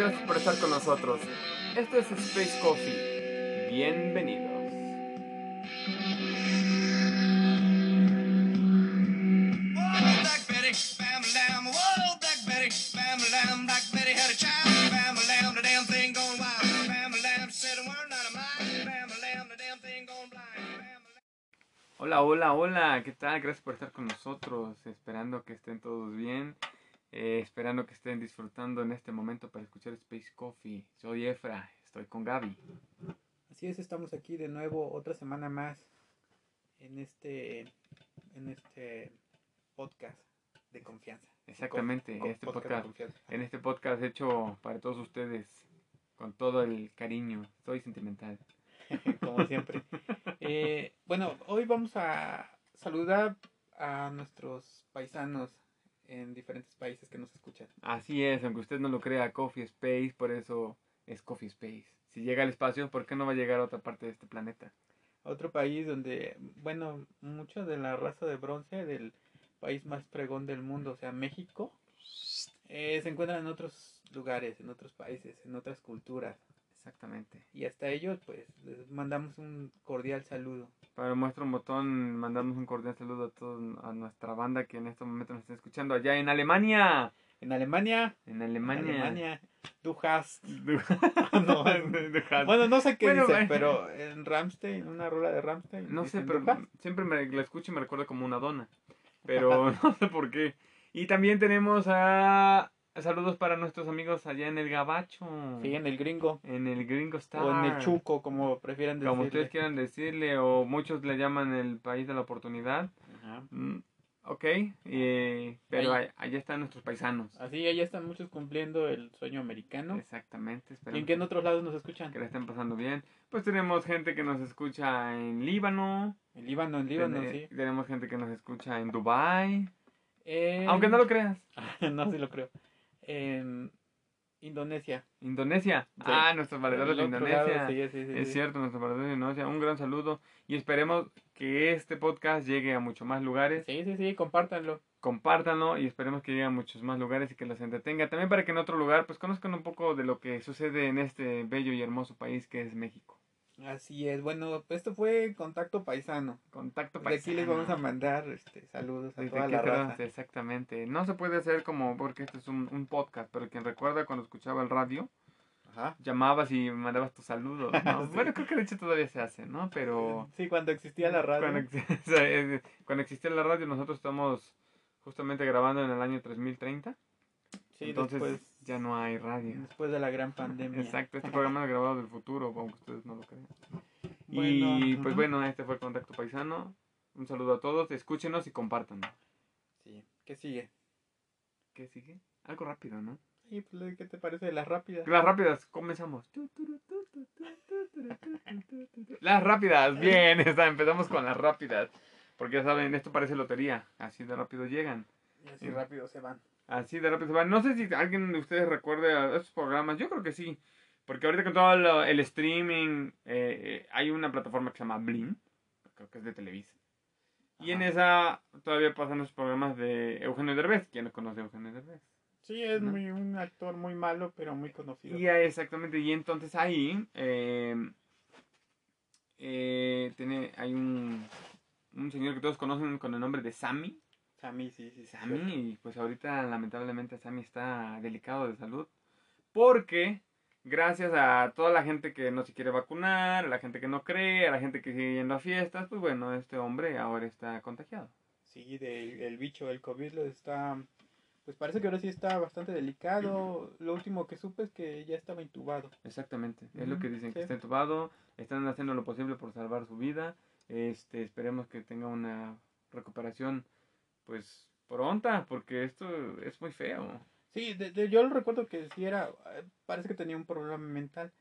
Gracias por estar con nosotros. Esto es Space Coffee. Bienvenidos. Hola, hola, hola. ¿Qué tal? Gracias por estar con nosotros. Esperando que estén todos bien. Eh, esperando que estén disfrutando en este momento para escuchar Space Coffee. Soy Efra. Estoy con Gaby. Así es, estamos aquí de nuevo otra semana más en este en este podcast de confianza. Exactamente, Co- co- este podcast. En este podcast hecho para todos ustedes. Con todo el cariño. Soy sentimental. como siempre. Eh, bueno, hoy vamos a saludar a nuestros paisanos en diferentes países que nos escuchan. Así es, aunque usted no lo crea, Coffee Space, por eso es Coffee Space. Si llega al espacio, ¿por qué no va a llegar a otra parte de este planeta? Otro país donde, bueno, mucho de la raza de bronce del país más pregón del mundo, o sea, México, eh, se encuentran en otros lugares, en otros países, en otras culturas. Exactamente. Y hasta ellos, pues, les mandamos un cordial saludo. Para muestra un botón, mandamos un cordial saludo a toda a nuestra banda que en este momento nos está escuchando allá en Alemania. En Alemania, En en Alemania. Alemania, du hast. no, No. Bueno, no sé qué Bueno, dice, bueno. pero en Ramstein, una rola de Ramstein. No sé, pero "Du hast". siempre me la escucho y me recuerda como una dona. Pero no sé por qué. Y también tenemos a saludos para nuestros amigos allá en el Gabacho. Sí, en el gringo. En el Gringo Star. O en el Chuco, como prefieran decirle. Como ustedes quieran decirle, o muchos le llaman el país de la oportunidad. Ajá. Mm, ok, eh, pero Ahí. allá están nuestros paisanos. Así, allá están muchos cumpliendo el sueño americano. Exactamente, ¿Y en qué en otros lados nos escuchan? que la estén pasando bien. Pues tenemos gente que nos escucha en Líbano, En Líbano, en Líbano, sí. tenemos gente que nos escucha en Dubai, En- aunque no lo creas. no, sí lo creo. En Indonesia. Indonesia. Sí. Ah, nuestros valedores de Indonesia. lado, sí, sí, sí, Es cierto, nuestros valedores de Indonesia. Un gran saludo y esperemos que este podcast llegue a muchos más lugares. Sí, sí, sí, compártanlo. compártanlo y esperemos que llegue a muchos más lugares y que los entretenga. También para que en otro lugar pues conozcan un poco de lo que sucede en este bello y hermoso país que es México. Así es. Bueno, esto fue Contacto Paisano. Contacto De aquí les paisano. vamos a mandar este, saludos a Desde toda la raza. Exactamente. No se puede hacer como porque este es un, un podcast, pero quien recuerda cuando escuchaba el radio, Ajá. llamabas y mandabas tus saludos. ¿no? Sí. Bueno, creo que de hecho todavía se hace, ¿no? Pero Sí, cuando existía la radio. Cuando, existía la radio, nosotros estamos justamente grabando en el año 3030. sí, entonces después, ya no hay radio. después de la gran pandemia. Exacto, este programa es grabado del futuro, aunque ustedes no lo crean. Bueno, y pues bueno, este fue el Contacto Paisano. Un saludo a todos, escúchenos y compartan. Sí. ¿Qué sigue? ¿Qué sigue? Algo rápido, ¿no? Sí, pues, ¿qué te parece de las rápidas? Las rápidas, comenzamos. Las rápidas, bien, está, empezamos con las rápidas. Porque ya saben, esto parece lotería, así de rápido llegan. Y así rápido se van. Así de rápido se van. No sé si alguien de ustedes recuerde a estos programas. Yo creo que sí. Porque ahorita con todo lo- el streaming, eh, eh, hay una plataforma que se llama Blim. Creo que es de Televisa. Y en esa todavía pasan los programas de Eugenio Derbez. ¿Quién no conoce a Eugenio Derbez? Sí, es ¿No? muy, un actor muy malo, pero muy conocido. Y ahí, exactamente. Y entonces ahí eh, eh, tiene, hay un, un señor que todos conocen con el nombre de Sammy. Sammy, sí, sí. Sammy, pues ahorita lamentablemente Sammy está delicado de salud. Porque gracias a toda la gente que no se quiere vacunar, a la gente que no cree, a la gente que sigue yendo a fiestas, pues bueno, este hombre ahora está contagiado. Sí, del el bicho, el COVID lo está... Pues parece que ahora sí está bastante delicado. Lo último que supe es que ya estaba intubado. Exactamente, es lo Ujú, que dicen, que sí. está entubado, están haciendo lo posible por salvar su vida. Este, esperemos que tenga una recuperación pues pronta, porque esto es muy feo. Sí, de- de- yo lo recuerdo que sí era... eh, Parece que tenía un problema mental.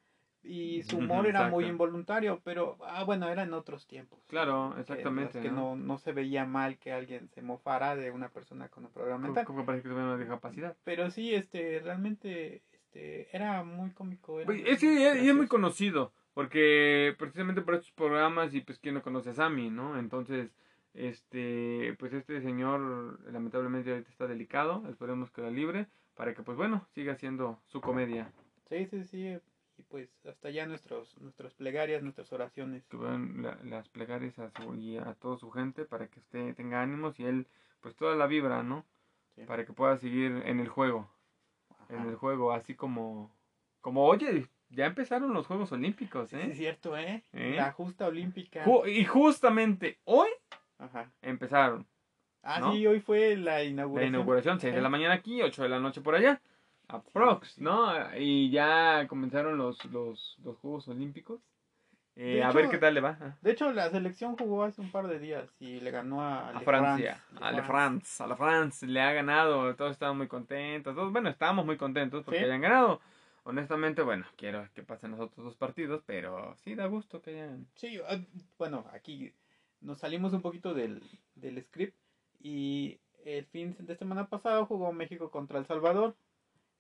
Y su humor era muy involuntario, pero... Ah, bueno, era en otros tiempos. Claro, que- exactamente. en los Que ¿no? no, no se veía mal que alguien se mofara de una persona con un problema mental. como parece que tuviera una discapacidad. Pero sí, este, realmente, este, era muy cómico. Era Pues, muy es, es- es muy conocido, porque precisamente por estos programas y pues quién no conoce a Sammy, ¿no? Entonces, este, pues este señor lamentablemente ahorita está delicado, esperemos que la libre, para que pues bueno, siga haciendo su comedia. Sí, sí, sí. Y pues hasta allá nuestros, nuestras plegarias, nuestras oraciones. Que vean la- las plegarias a, su, y a toda su gente para que usted tenga ánimos y él pues toda la vibra, ¿no? Sí. Para que pueda seguir en el juego, en el juego, así como, como oye, ya empezaron los Juegos Olímpicos, Sí, sí, es ¿eh? cierto, ¿eh? ¿Eh? La justa olímpica. Ju- y justamente hoy Ajá. empezaron. Ah, ¿No? sí, hoy fue la La inauguración. inauguración, 6 de la mañana aquí, 8 de la noche por allá. Aprox, sí. ¿no? Y ya comenzaron los, los, los Juegos Olímpicos. Eh, a hecho, ver qué tal le va. Ah, De hecho, la selección jugó hace un par de días y le ganó a, A Le Francia, France. a la France, a la France le ha ganado, todos estaban muy contentos, todos, bueno, estábamos muy contentos porque ¿Sí? hayan ganado. Honestamente, bueno, quiero que pasen los otros dos partidos, pero sí da gusto que hayan... Sí, ah, bueno, aquí nos salimos un poquito del, del script y el fin de semana pasado jugó México contra El Salvador.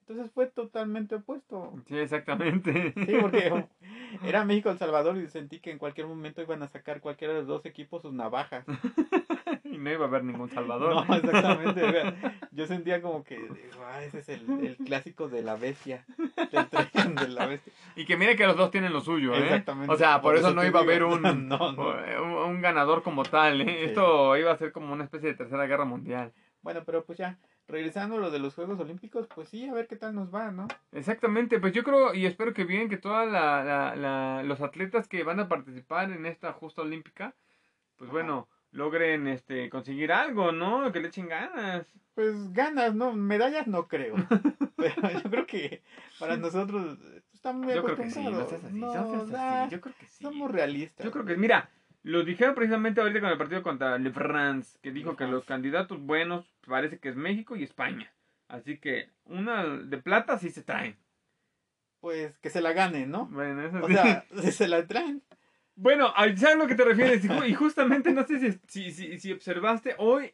Entonces fue totalmente opuesto. Sí, exactamente. Sí, porque era México-El Salvador y sentí que en cualquier momento iban a sacar cualquiera de los dos equipos sus navajas. y no iba a haber ningún Salvador. No, exactamente. Yo sentía como que ah, ese es el, el clásico de la bestia. Del de la bestia. Y que mire que los dos tienen lo suyo, ¿eh? Exactamente. O sea, por, Por eso, eso no iba a haber un, No, no. Un, ganador como tal, ¿eh? Sí. Esto iba a ser como una especie de tercera guerra mundial. Bueno, pero pues ya, regresando a lo de los Juegos Olímpicos, pues sí, a ver qué tal nos va, ¿no? Exactamente, pues yo creo y espero que bien que todos la, la- la- los atletas que van a participar en esta justa olímpica, pues Ajá. bueno, logren este conseguir algo, ¿no? Que le echen ganas. Pues ganas, ¿no? Medallas no creo. Pero yo creo que para nosotros pues, estamos muy Yo creo que sí, no así, No, yo creo que sí. Somos realistas. Yo creo que, mira, lo dijeron precisamente ahorita con el partido contra Le France, que dijo que los candidatos buenos parece que es México y España. Así que una de plata sí se traen. Pues que se la ganen, ¿no? Bueno, eso O sí. sea, se la traen. Bueno, a- ¿sabes a lo que te refieres? Y ju- Y justamente, no sé si, si, si, si observaste hoy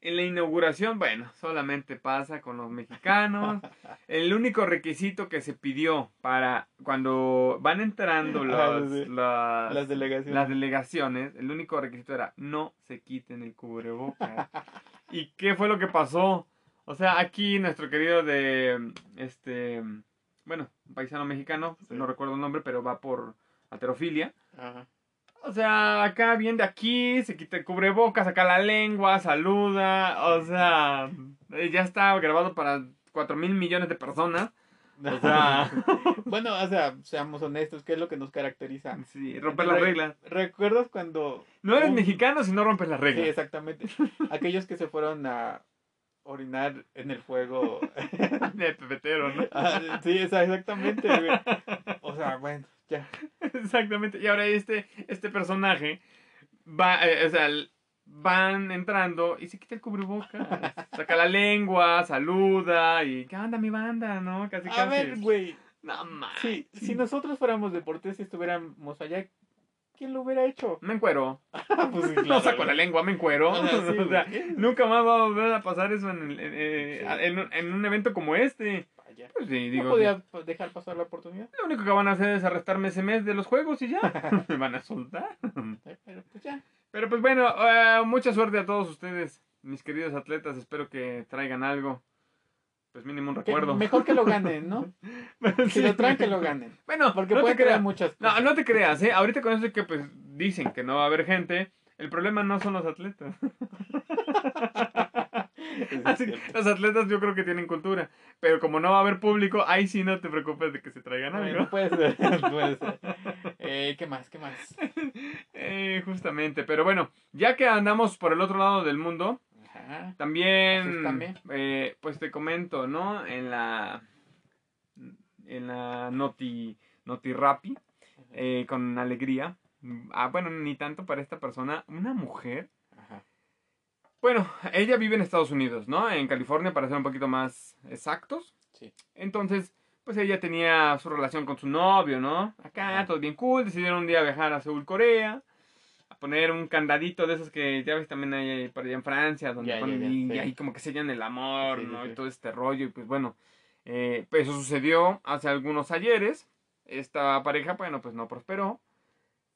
en la inauguración, bueno, solamente pasa con los mexicanos. El único requisito que se pidió para cuando van entrando Ah, los, sí. las, Las delegaciones. las delegaciones, el único requisito era no se quiten el cubrebocas. ¿Y qué fue lo que pasó? O sea, aquí nuestro querido de, este, bueno, un paisano mexicano, Sí. no recuerdo el nombre, pero va por alterofilia. Ajá. O sea, acá viene de aquí, se quita el cubrebocas, saca la lengua, saluda, o sea, eh, ya está grabado para cuatro mil millones de personas. O sea, bueno, o sea, seamos honestos, ¿qué es lo que nos caracteriza? sí, romper las Re- reglas. ¿Recuerdas cuando... No eres un- mexicano si no rompes las Sí, reglas. exactamente. Aquellos que se fueron a orinar en el fuego. De pepetero, ¿no? Ah, sí, exactamente. O sea, bueno, ya. Exactamente. Y ahora este, este personaje va, eh, o sea, van entrando y se quita el cubrebocas, saca la lengua, saluda y ¿qué onda mi banda? ¿No? Casi casi. A ver, güey. No mames. Sí, si nosotros fuéramos deportes y estuviéramos allá, ¿quién lo hubiera hecho? Me encuero. pues No claro, saco la lengua, me encuero. Sí, O sea, nunca más va a volver a pasar eso en, el- en, eh, Sí. en en un evento como este. Vaya. Pues sí, No digo. podía pa- dejar pasar la oportunidad. Lo único que van a hacer es arrestarme ese mes de los juegos y ya. Me van a soltar. Pero pues ya. Pero pues bueno, eh, mucha suerte a todos ustedes, mis queridos atletas. Espero que traigan algo. Pues mínimo un Que- recuerdo. mejor que lo ganen, ¿no? Si Sí. lo traen, que lo ganen. Bueno, Porque no puede te crear muchas No, cosas. no te creas, ¿eh? Ahorita con eso que pues dicen que no va a haber gente, el problema no son los atletas. Así, los atletas yo creo que tienen cultura. Pero como no va a haber público, ahí sí no te preocupes de que se traigan algo. puede ser, puede ser. Eh, ¿Qué más? ¿Qué más? Eh, justamente. Pero bueno, ya que andamos por el otro lado del mundo, Ajá. también, eh, pues te comento, ¿no? En la, en la Noti, Noti Rappi, eh, con alegría. Ah, bueno, ni tanto para esta persona. Una mujer. Bueno, ella vive en Estados Unidos, ¿no? En California, para ser un poquito más exactos. Sí. Entonces, pues ella tenía su relación con su novio, ¿no? Acá, Ajá. todo bien cool. Decidieron un día viajar a Seúl, Corea. A poner un candadito de esos que ya ves también hay por allá en Francia, donde Ya, ponen ya, y, sí. y ahí como que sellan el amor, Sí, ¿no? Y todo este rollo. Y pues bueno, eh, pues eso sucedió hace algunos ayeres. Esta pareja, bueno, pues no prosperó.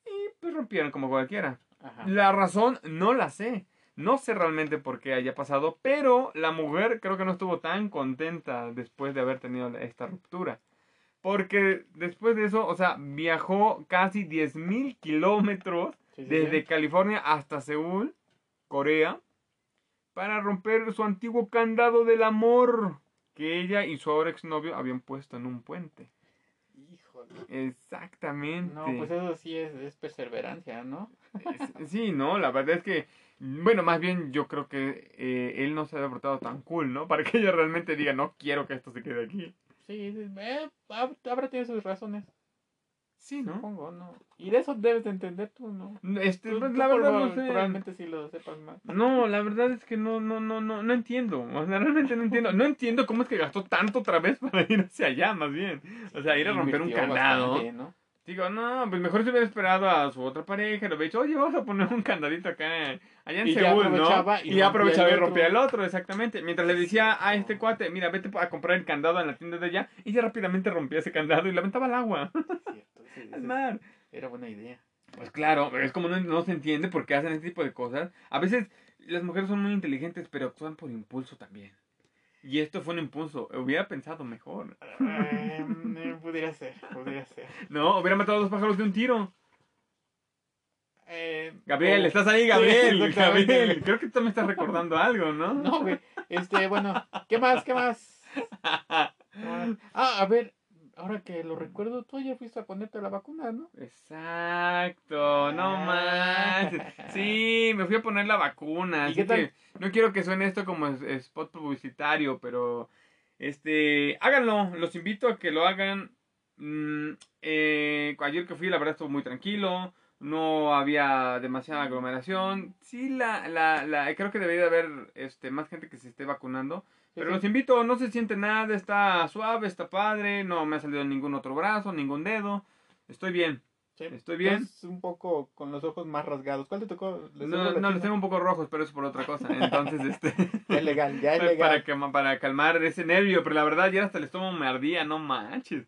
Y pues rompieron como cualquiera. Ajá. La razón no la sé. No sé realmente por qué haya pasado, pero la mujer creo que no estuvo tan contenta después de haber tenido esta ruptura. Porque después de eso, o sea, viajó casi 10.000 kilómetros Sí, sí, desde sí. California hasta Seúl, Corea, para romper su antiguo candado del amor que ella y su ahora exnovio habían puesto en un puente. Híjole. Exactamente. No, pues eso sí es, es perseverancia, ¿no? Sí, no, la verdad es que, bueno, más bien yo creo que eh, él no se había portado tan cool, ¿no? Para que ella realmente diga, no quiero que esto se quede aquí. Sí, eh, hab- habrá tenido sus razones, Sí, ¿no? supongo, ¿no? Y de eso debes de entender tú, ¿no? Este, Tú- pues, tú la verdad no sé. Probablemente sí lo sepas más. No, la verdad es que no, no, no, no, no entiendo. O sea, realmente no entiendo. No entiendo cómo es que gastó tanto otra vez para ir hacia allá, más bien. O sea, ir a romper un candado. bastante, ¿no? Digo, no, pues mejor se hubiera esperado a su otra pareja, le hubiera dicho, oye, vamos a poner un candadito acá, allá en Y Seúl, ¿no? y Y ya rompía aprovechaba el y rompía el otro, exactamente. Mientras le decía a este cuate, mira, vete a comprar el candado en la tienda de allá, y ya rápidamente rompía ese candado y lo aventaba al agua, Cierto, sí, al mar. Era buena idea. Pues claro, es como no, no se entiende por qué hacen este tipo de cosas. A veces las mujeres son muy inteligentes, pero actúan por impulso también. Y esto fue un impulso, hubiera pensado mejor. Eh, pudiera ser, pudiera ser. No, hubiera matado a dos pájaros de un tiro. Eh, Gabriel, oh, estás ahí, Gabriel. Gabriel, creo que tú me estás recordando algo, ¿no? No, güey. Este, bueno, ¿qué más? ¿Qué más? Ah, a ver, ahora que lo recuerdo, tú ayer fuiste a ponerte la vacuna, ¿no? Exacto, no Ah. más. Sí, me fui a poner la vacuna. ¿Y Así qué tal? que no quiero que suene esto como spot publicitario, pero este, háganlo. Los invito a que lo hagan. Mm, eh, ayer que fui, la verdad estuvo muy tranquilo. No había demasiada aglomeración. Sí, la, la, la, creo que debería de haber este, más gente que se esté vacunando. Pero Sí, los invito, no se siente nada, está suave, está padre, no me ha salido ningún otro brazo, ningún dedo. Estoy bien. Sí, ¿Estoy bien? estás un poco con los ojos más rasgados. ¿Cuál te tocó? ¿Les No, no, los tengo un poco rojos, pero es por otra cosa. Entonces, este. Ya es legal, ya es para, legal. calma- para calmar ese nervio, pero la verdad ya hasta el estómago me ardía, no manches.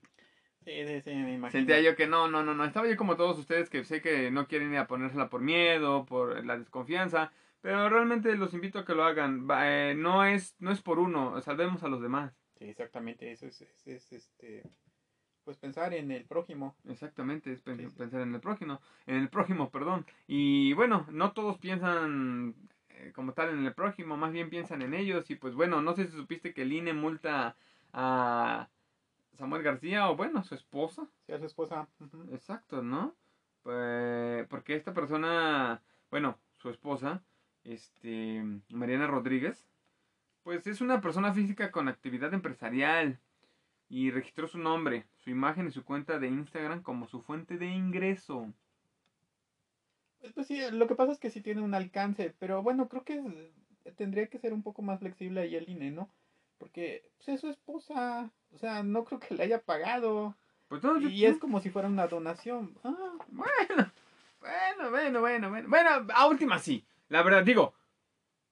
Sí, sí, sí, me imagino. Sentía yo que no, no, no, no. Estaba yo como todos ustedes que sé que no quieren ir a ponérsela por miedo, por la desconfianza. Pero realmente los invito a que lo hagan. Eh, no, es, no es por uno, salvemos a los demás. Sí, exactamente, eso es, es, es, este, pues pensar en el prójimo. Exactamente, es pen- Sí, sí. pensar en el prójimo, en el prójimo, perdón. Y bueno, no todos piensan eh, como tal en el prójimo, más bien piensan en ellos. Y pues bueno, no sé si supiste que el INE multa a Samuel García o bueno, a su esposa. Si a su esposa. Exacto, ¿no? Pues, porque esta persona, bueno, su esposa, este, Mariana Rodríguez, pues es una persona física con actividad empresarial y registró su nombre, su imagen y su cuenta de Instagram como su fuente de ingreso. Pues, pues sí, lo que pasa es que sí tiene un alcance, pero bueno, creo que es- tendría que ser un poco más flexible ahí el INE, ¿no? Porque pues, es su esposa, o sea, no creo que le haya pagado. Pues no, yo- Y es como si fuera una donación. Ah, bueno, bueno, bueno, bueno, bueno, bueno, a última sí, la verdad digo,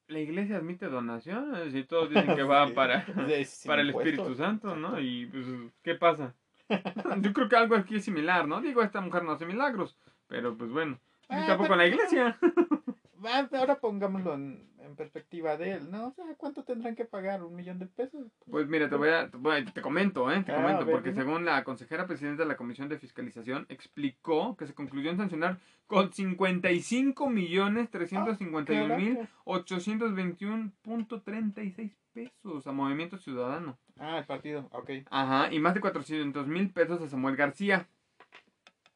la iglesia admite donaciones y todos dicen que va Sí. para... para el. Espíritu Santo, ¿no? Y pues, ¿qué pasa? Yo creo que algo aquí es similar, ¿no? Digo, esta mujer no hace milagros, pero pues bueno, Ah, tampoco pero- la iglesia. Va, Ahora pongámoslo en, en perspectiva de él, ¿no? O sea, ¿cuánto tendrán que pagar? ¿Un millón de pesos? Pues mira, te voy a, te, comento, ¿eh? Te Ah, comento, ver, porque dime. según la consejera presidenta de la Comisión de Fiscalización explicó que se concluyó en sancionar con 55 millones 351 mil Caraca. 821.36 pesos a Movimiento Ciudadano. Ah, el partido, ok. Ajá, y más de 400 mil pesos a Samuel García.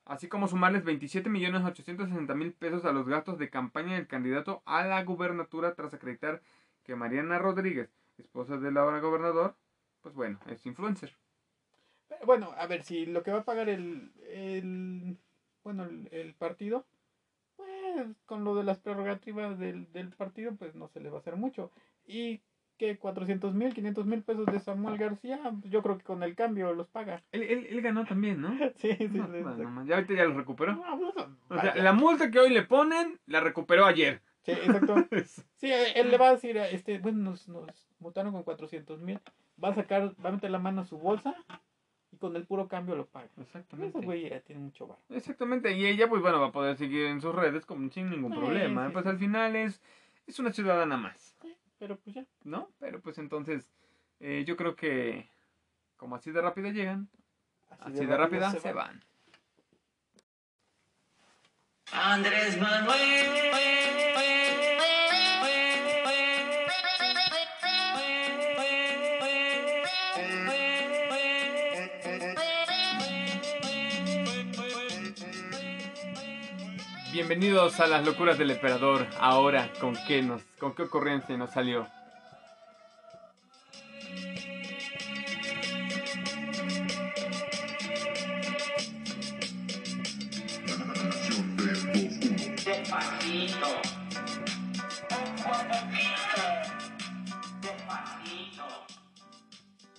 Así como sumarles 27 millones 860 mil pesos a los gastos de campaña del candidato a la gubernatura tras acreditar que Mariana Rodríguez, esposa del ahora gobernador, pues bueno, es influencer. Pero Bueno, a ver, si lo que va a pagar el, el bueno, el, partido, pues con lo de las prerrogativas del, del partido, pues no se le va a hacer mucho. Y que 400 mil, 500 mil pesos de Samuel García, yo creo que con el cambio los paga. Él, él, él ganó también, ¿no? Sí, sí, sí. No, sí. ya ahorita ya lo recuperó. No, pues, O sea, la multa que hoy le ponen, la recuperó ayer. Sí, exacto. Sí, él le va a decir, a este, bueno, nos, nos multaron con 400 mil, va a sacar, va a meter la mano a su bolsa y con el puro cambio lo paga. Exactamente. Ese güey ya tiene mucho bar. Exactamente, y ella pues bueno va a poder seguir en sus redes como sin ningún Sí, problema. sí, pues sí. al final es es una ciudadana más, Pero pues ya. ¿no? Pero pues entonces, eh, yo creo que como así de rápida llegan, así, de, rápida se, van. Andrés Bienvenidos a las locuras del emperador. Ahora, ¿con qué nos, con qué ocurrencia nos salió?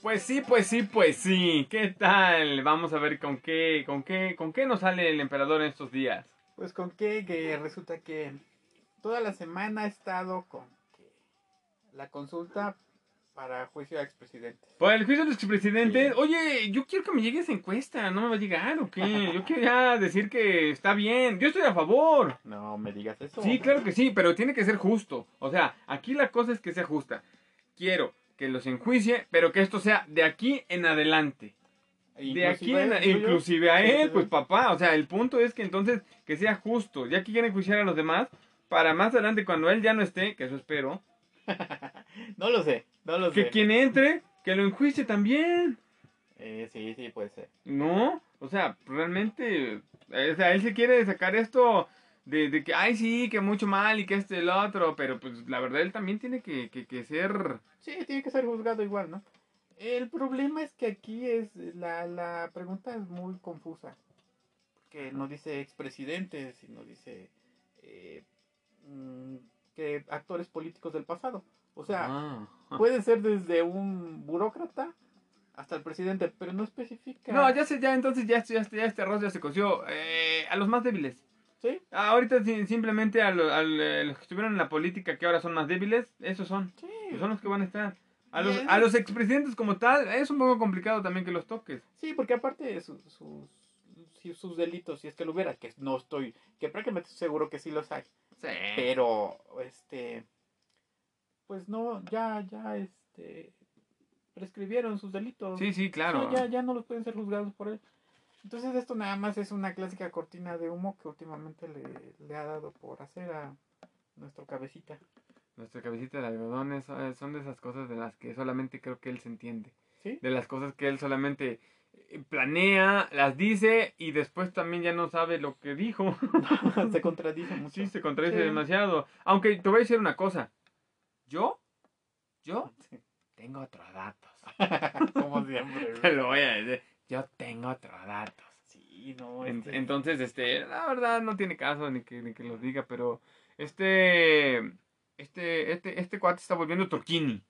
Pues sí, pues sí, pues sí. ¿Qué tal? Vamos a ver con qué, con qué, con qué nos sale el emperador en estos días. Pues con qué, que resulta que toda la semana ha estado con que la consulta para juicio a expresidentes. Por el juicio del expresidente, Sí. oye, yo quiero que me llegue esa encuesta, ¿no me va a llegar o qué? Yo quiero ya decir que está bien, yo estoy a favor. No me digas eso. Sí, claro que sí, pero tiene que ser justo. O sea, aquí la cosa es que sea justa. Quiero que los enjuicie, pero que esto sea de aquí en adelante. De aquí en yo- inclusive a él, pues papá, o sea, el punto es que entonces que sea justo, ya que quieren enjuiciar a los demás, para más adelante cuando él ya no esté, que eso espero, No lo sé, no lo que sé. quien entre, que lo enjuicie también. Eh, sí, sí, puede ser. No, o sea, realmente, eh, o sea, él se quiere sacar esto de, de que, ay, sí, que mucho mal y que este y el otro, pero pues la verdad él también tiene que, que, que ser... Sí, tiene que ser juzgado igual, ¿no? El problema es que aquí es la, la pregunta es muy confusa. Porque no dice expresidentes, sino dice eh, mm, que actores políticos del pasado. O sea, Ah. puede ser desde un burócrata hasta el presidente, pero no especifica. No, ya sé, ya entonces ya, ya, ya este arroz ya se coció. Eh, a los más débiles. ¿Sí? Ah, ahorita simplemente a, lo- a los que estuvieron en la política que ahora son más débiles, esos son. Sí. Son los que van a estar. A los, a los expresidentes como tal, es un poco complicado también que los toques. Sí, porque aparte de sus, sus, sus delitos, si es que lo hubiera, que no estoy, que prácticamente estoy seguro que sí los hay. Sí. pero este pues no ya ya este prescribieron sus delitos Sí, sí, claro. O sea, ya ya no los pueden ser juzgados por él entonces esto nada más es una clásica cortina de humo que últimamente le, le ha dado por hacer a nuestro cabecita Nuestra cabecita de algodón es- eh, son de esas cosas de las que solamente creo que él se entiende. sí De las cosas que él solamente eh, planea, las dice y después también ya no sabe lo que dijo. se contradice mucho Sí, se contradice Sí. demasiado. Aunque te voy a decir una cosa. Yo, yo Sí. tengo otros datos. como siempre Te lo voy a decir. Yo tengo otros datos. sí no este, Entonces, este, la verdad no tiene caso ni que, ni que los diga, pero este, este, este, este cuate está volviendo truquini.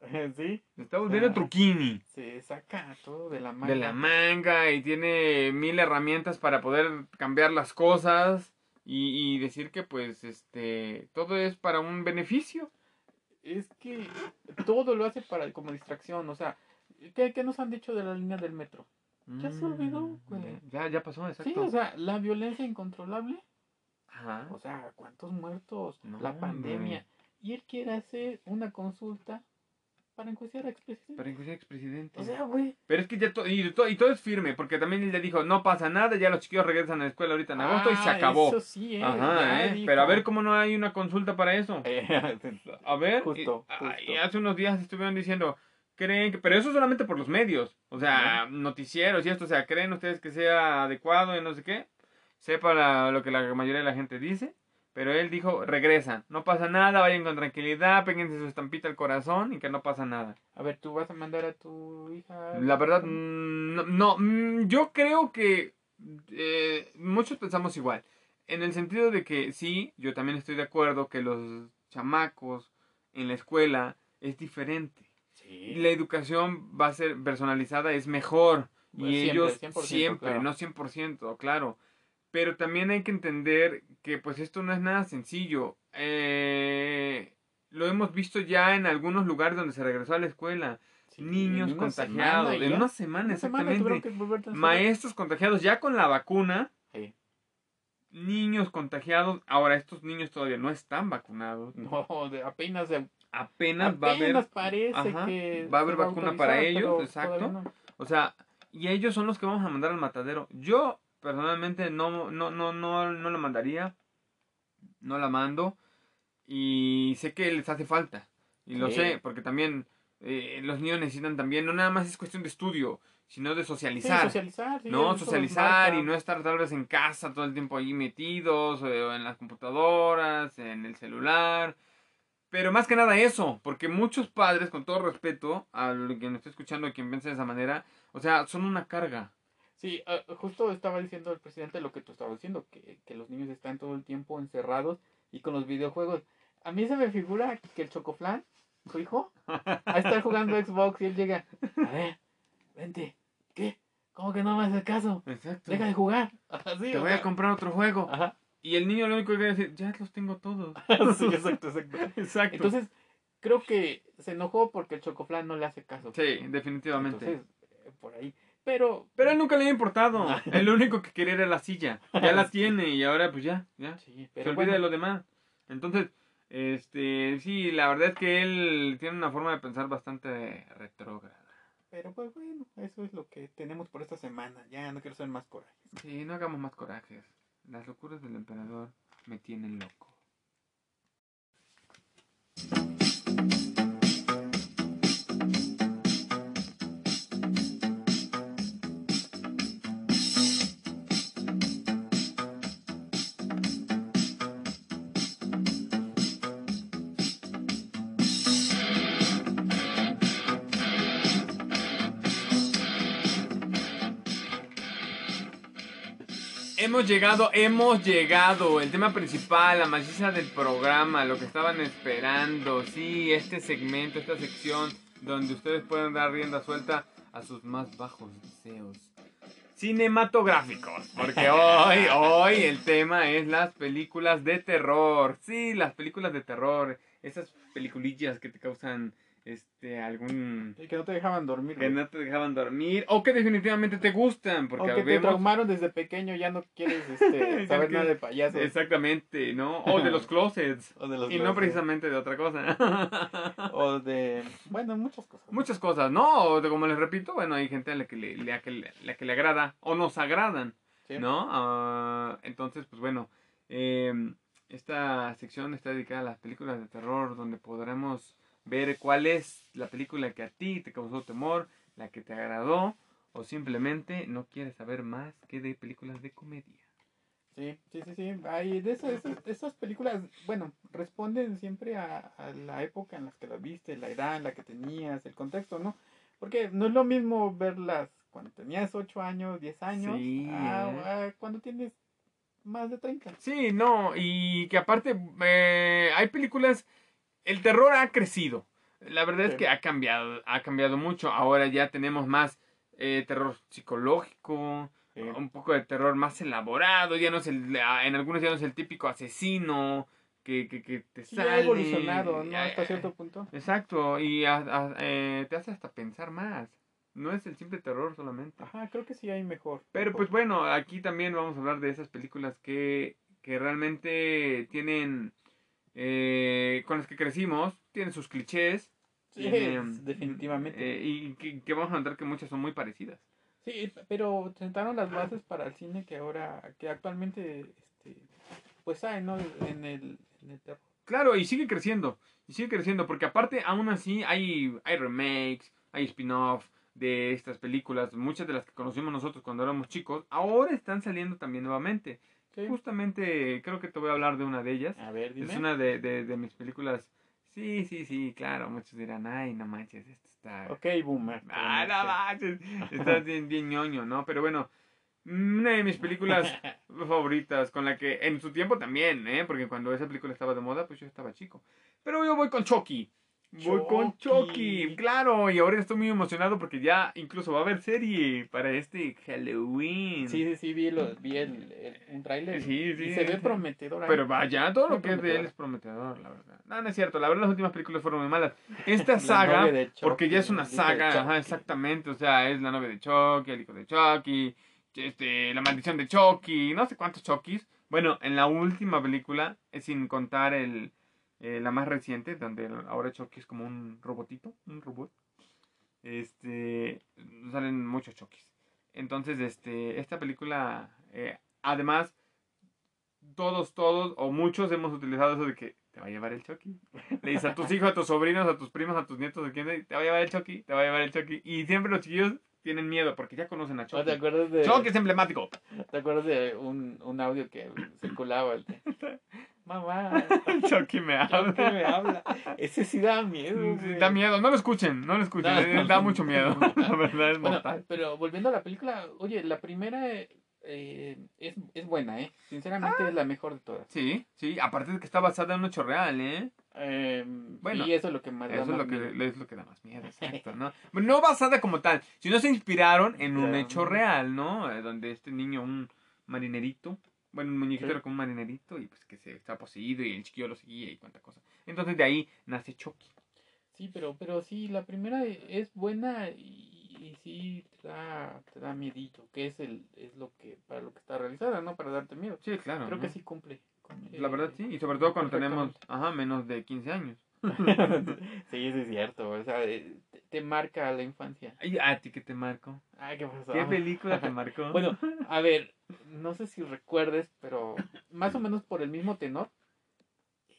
sí Se está volviendo Ah. truquini. se saca todo de la mano De la manga y tiene mil herramientas para poder cambiar las cosas y, y decir que pues este todo es para un beneficio. Es que todo lo hace para como distracción, o sea, ¿qué, qué nos han dicho de la línea del metro? Ya se olvidó, Mm, güey. Ya, ya pasó, exacto. Sí, o sea, la violencia incontrolable, Ajá. o sea, cuántos muertos, No, la pandemia, y él quiere hacer una consulta para enjuiciar a expresidente. Para incluir expresidente. O sea, güey, Pero es que ya to- y, to- y todo es firme, porque también él ya dijo, no pasa nada, ya los chiquillos regresan a la escuela ahorita en agosto y se ah, acabó. Eso sí, eh, Ajá, ¿eh? dijo. Pero a ver cómo no hay una consulta para eso. A ver, Justo, y- justo. y hace unos días estuvieron diciendo, creen que, pero eso solamente por los medios, o sea, noticieros y esto, o sea, creen ustedes que sea adecuado y no sé qué, sepa la- lo que la mayoría de la gente dice, pero él dijo, regresan, no pasa nada, vayan con tranquilidad, péguense su estampita al corazón y que no pasa nada. a ver, ¿tú vas a mandar a tu hija? La verdad, mm, no, no, mm, yo creo que eh, muchos pensamos igual. En el sentido de que sí, yo también estoy de acuerdo que los chamacos en la escuela es diferente. Sí. La educación va a ser personalizada, es mejor. Pues y siempre, ellos 100%, siempre, claro. no 100%, claro. Pero también hay que entender que pues esto no es nada sencillo. Eh, lo hemos visto ya en algunos lugares donde se regresó a la escuela. Sí, Niños en contagiados. semana En una semana, Una semana tuvieron exactamente. que. Maestros contagiados ya con la vacuna. Sí. niños contagiados. Ahora, estos niños todavía no están vacunados. No, de- apenas, Apenas, va a haber, apenas parece Ajá, que va a haber vacuna para ellos, exacto. no. o sea, y ellos son los que vamos a mandar al matadero. Yo, personalmente, no, no, no, no, no la mandaría. No la mando. Y sé que les hace falta. Y lo sé, porque también eh, los niños necesitan también, no nada más es cuestión de estudio, sino de Sí, socializar. socializar, sí, no, socializar y no estar tal vez en casa todo el tiempo ahí metidos, eh, o en las computadoras, en el celular. Pero más que nada eso, porque muchos padres, con todo respeto a quien está escuchando y quien piensa de esa manera, o sea, son una carga. Sí, ah, justo estaba diciendo el presidente lo que tú estabas diciendo, que, que los niños están todo el tiempo encerrados y con los videojuegos. A mí se me figura que el Chocoflan, su hijo, a estar jugando Xbox y él llega, a ver, vente, ¿qué? ¿Cómo que no me haces caso? Exacto. Deja de jugar. Así, Te voy a comprar otro juego. Ajá. Y el niño lo único que quiere decir, ya los tengo todos. sí, exacto, exacto. Exacto. Entonces, creo que se enojó porque el Chocoflan no le hace caso. sí, definitivamente. Entonces, eh, por ahí. Pero, Pero a él nunca le había importado. Ah. El único que quería era la silla. Ya la tiene y ahora pues ya, ya. sí, se olvida bueno, de lo demás. Entonces, este, sí, la verdad es que él tiene una forma de pensar bastante retrógrada. pero pues bueno, eso es lo que tenemos por esta semana. Ya no quiero ser más coraje. Sí, no hagamos más corajes. Las locuras del emperador me tienen loco. Hemos llegado, hemos llegado. El tema principal, la maciza del programa, lo que estaban esperando. Sí, este segmento, esta sección donde ustedes pueden dar rienda suelta a sus más bajos deseos cinematográficos. Porque hoy, hoy el tema es las películas de terror. Sí, las películas de terror. Esas peliculillas que te causan este algún Y que no te dejaban dormir. que güey. no te dejaban dormir o que definitivamente te gustan o porque que te traumaron desde pequeño, ya no quieres este, saber nada de payasos. exactamente no o de los closets O de los y no precisamente de otra cosa O de. Bueno, muchas cosas. muchas cosas no o de, como les repito bueno hay gente a la que le, le- a que le- la que le agrada o nos agradan Sí. no Ah, entonces pues bueno eh, esta sección está dedicada a las películas de terror donde podremos ver cuál es la película que a ti te causó temor la que te agradó o simplemente no quieres saber más que de películas de comedia Sí, sí, sí, sí. Hay de esas, esas, esas películas, bueno, responden siempre a, a la época en la que las viste, la edad en la que tenías, el contexto, ¿no? Porque no es lo mismo verlas cuando tenías 8 años, 10 años, Sí, a- eh. a cuando tienes más de 30. Sí, no, y que aparte eh, hay películas, el terror ha crecido. La verdad es que ha cambiado, ha cambiado mucho. Ahora ya tenemos más eh, terror psicológico, Sí. un poco de terror más elaborado. Ya no es el, en algunos ya no es el típico asesino que, que, que te sale. ha evolucionado, ¿no? Hasta cierto punto. Exacto, y a- a- eh, te hace hasta pensar más. No es el simple terror solamente. Ajá, creo que sí hay mejor. Pero mejor. pues bueno, aquí también vamos a hablar de esas películas que, que realmente tienen, eh, con las que crecimos, tienen sus clichés. Sí, tienen, definitivamente. eh, y que, que vamos a notar que muchas son muy parecidas. Sí, pero sentaron las bases para el cine que ahora, que actualmente, este, pues hay, ¿no? En el, en el terror. Claro, y sigue creciendo, y sigue creciendo, porque aparte aún así hay, hay remakes, hay spin-off de estas películas, muchas de las que conocimos nosotros cuando éramos chicos, ahora están saliendo también nuevamente. Justamente creo que te voy a hablar de una de ellas. A ver, dime. Es una de, de, de mis películas. Sí, sí, sí, claro. Muchos dirán, ay, no manches, esto está. Ok, boomer. Ah, no manches. Está bien, bien ñoño, ¿no? Pero bueno, una de mis películas favoritas, con la que en su tiempo también, ¿eh? Porque cuando esa película estaba de moda, pues yo estaba chico. Pero yo voy con Chucky. Voy con Chucky. Claro, y ahora estoy muy emocionado porque ya incluso va a haber serie para este Halloween. Sí, sí, sí, vi, lo, vi el, el- un tráiler. Sí, y sí, se ve prometedor. ahí. Pero vaya, todo lo que es de él es prometedor, la verdad. No, no es cierto, la verdad las últimas películas fueron muy malas. Esta saga, porque ya es una saga, ajá, exactamente, o sea, es la novia de Chucky, el hijo de Chucky, este, la maldición de Chucky, no sé cuántos Chuckys, Bueno, en la última película, sin contar el, eh, la más reciente, donde ahora Chucky es como un robotito, un robot, este, salen muchos Chuckys. Entonces, este, esta película, eh, además, todos, todos o muchos hemos utilizado eso de que te va a llevar el Chucky. Le dices a tus hijos, a tus sobrinos, a tus primos, a tus nietos, a quién, te va a llevar el Chucky, te va a llevar el Chucky. Y siempre los chiquillos tienen miedo porque ya conocen a ¿O Chucky. ¿Te acuerdas de, Chucky es emblemático. ¿te acuerdas de un, un audio que circulaba? el Mamá, Chucky me habla. Chucky me habla. Ese sí da miedo. Güey. Da miedo, no lo escuchen, no lo escuchen, No. eh, da mucho miedo, la verdad es Bueno, mortal. pero volviendo a la película, oye, la primera eh, es, es buena, ¿eh? Sinceramente es la mejor de todas. Sí, sí, aparte de que está basada en un hecho real, ¿eh? Eh, Bueno, y eso es lo que más da Eso es más lo, que, miedo. es lo que da más miedo, exacto, ¿no? No basada como tal, sino se inspiraron en un hecho real, ¿no? Eh, Donde este niño, un marinerito, bueno, un muñequito Sí. era como un marinerito y pues que se está poseído y el chiquillo lo seguía y cuánta cosa. Entonces de ahí nace Chucky. Sí, pero, pero sí, la primera es buena y, y sí te da, te da miedito, que es el es lo que para lo que está realizada, ¿no? Para darte miedo. Sí, claro. Creo ¿no? que sí cumple. con, La eh, verdad sí, y sobre todo cuando tenemos, ajá, menos de 15 años. sí, eso es cierto. O sea, eh, te, marca la infancia. Ay, ¿A ti qué te marcó? Ay, ¿qué pasó? ¿Qué película te marcó? Bueno, a ver, no sé si recuerdes, pero más o menos por el mismo tenor.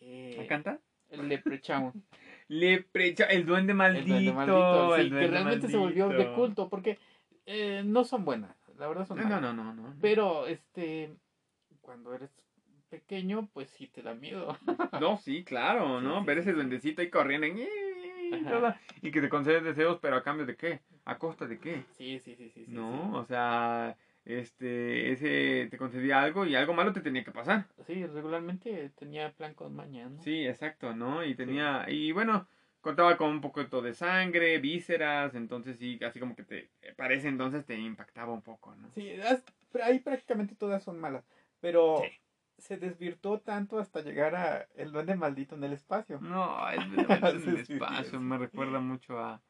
Eh, ¿Me canta? el Leprechaun. Leprecha, el duende El maldito. duende maldito, sí, el que realmente se volvió de culto, porque eh, no son buenas, la verdad son No, malas. no, no, no. no. Pero, este, cuando eres pequeño, pues sí te da miedo. No, sí, claro, ¿no? sí, Ver ese duendecito ahí corriendo y Ajá. y que te concede deseos, pero a cambio de qué? ¿A costa de qué? Sí, sí, sí, sí. sí, no, o sea, este, ese te concedía algo y algo malo te tenía que pasar. Sí, Sí, regularmente tenía plan con mañana. ¿no? Sí, exacto, ¿no? Y tenía, y bueno, contaba con un poquito de sangre, vísceras, entonces sí, así como que te, parece entonces te impactaba un poco, ¿no? Sí, ahí prácticamente todas son malas. Pero Sí. Se desvirtuó tanto hasta llegar a el duende maldito en el espacio. No, es verdad, en el espacio, me recuerda mucho a,